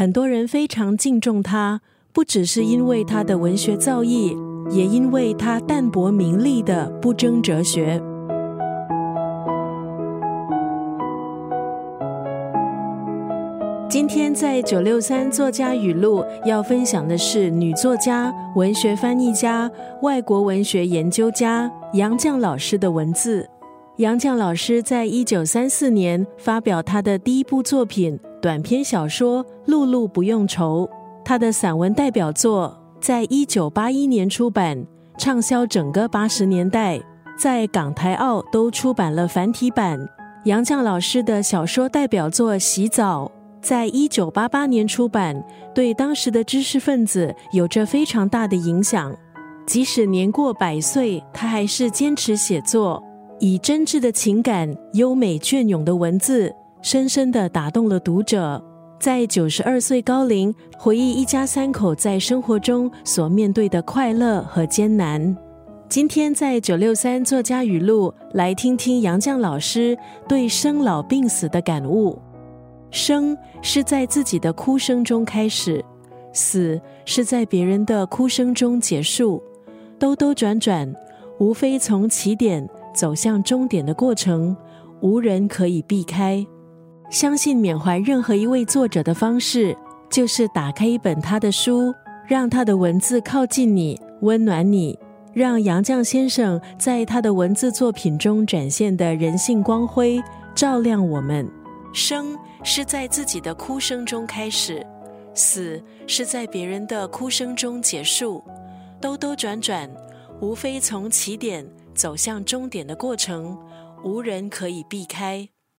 很多人非常敬重他，不只是因为他的文学造诣，也因为他淡泊名利的不争哲学。今天在九六三作家语录要分享的是女作家、文学翻译家、外国文学研究家杨绛老师的文字。杨绛老师在一九三四年发表他的第一部作品短篇小说《露露不用愁》，他的散文代表作在一九八一年出版，畅销整个八十年代，在港台澳都出版了繁体版。杨绛老师的小说代表作《洗澡》。在一九八八年出版，对当时的知识分子有着非常大的影响。即使年过百岁，他还是坚持写作，以真挚的情感、优美隽永的文字，深深的打动了读者。在九十二岁高龄，回忆一家三口在生活中所面对的快乐和艰难。今天在九六三作家语录，来听听杨绛老师对生老病死的感悟。生是在自己的哭声中开始，死是在别人的哭声中结束。兜兜转转，无非从起点走向终点的过程，无人可以避开。相信缅怀任何一位作者的方式，就是打开一本他的书，让他的文字靠近你，温暖你，让杨绛先生在他的文字作品中展现的人性光辉，照亮我们。生。是在自己的哭声中开始，死是在别人的哭声中结束。兜兜转转，无非从起点走向终点的过程，无人可以避开。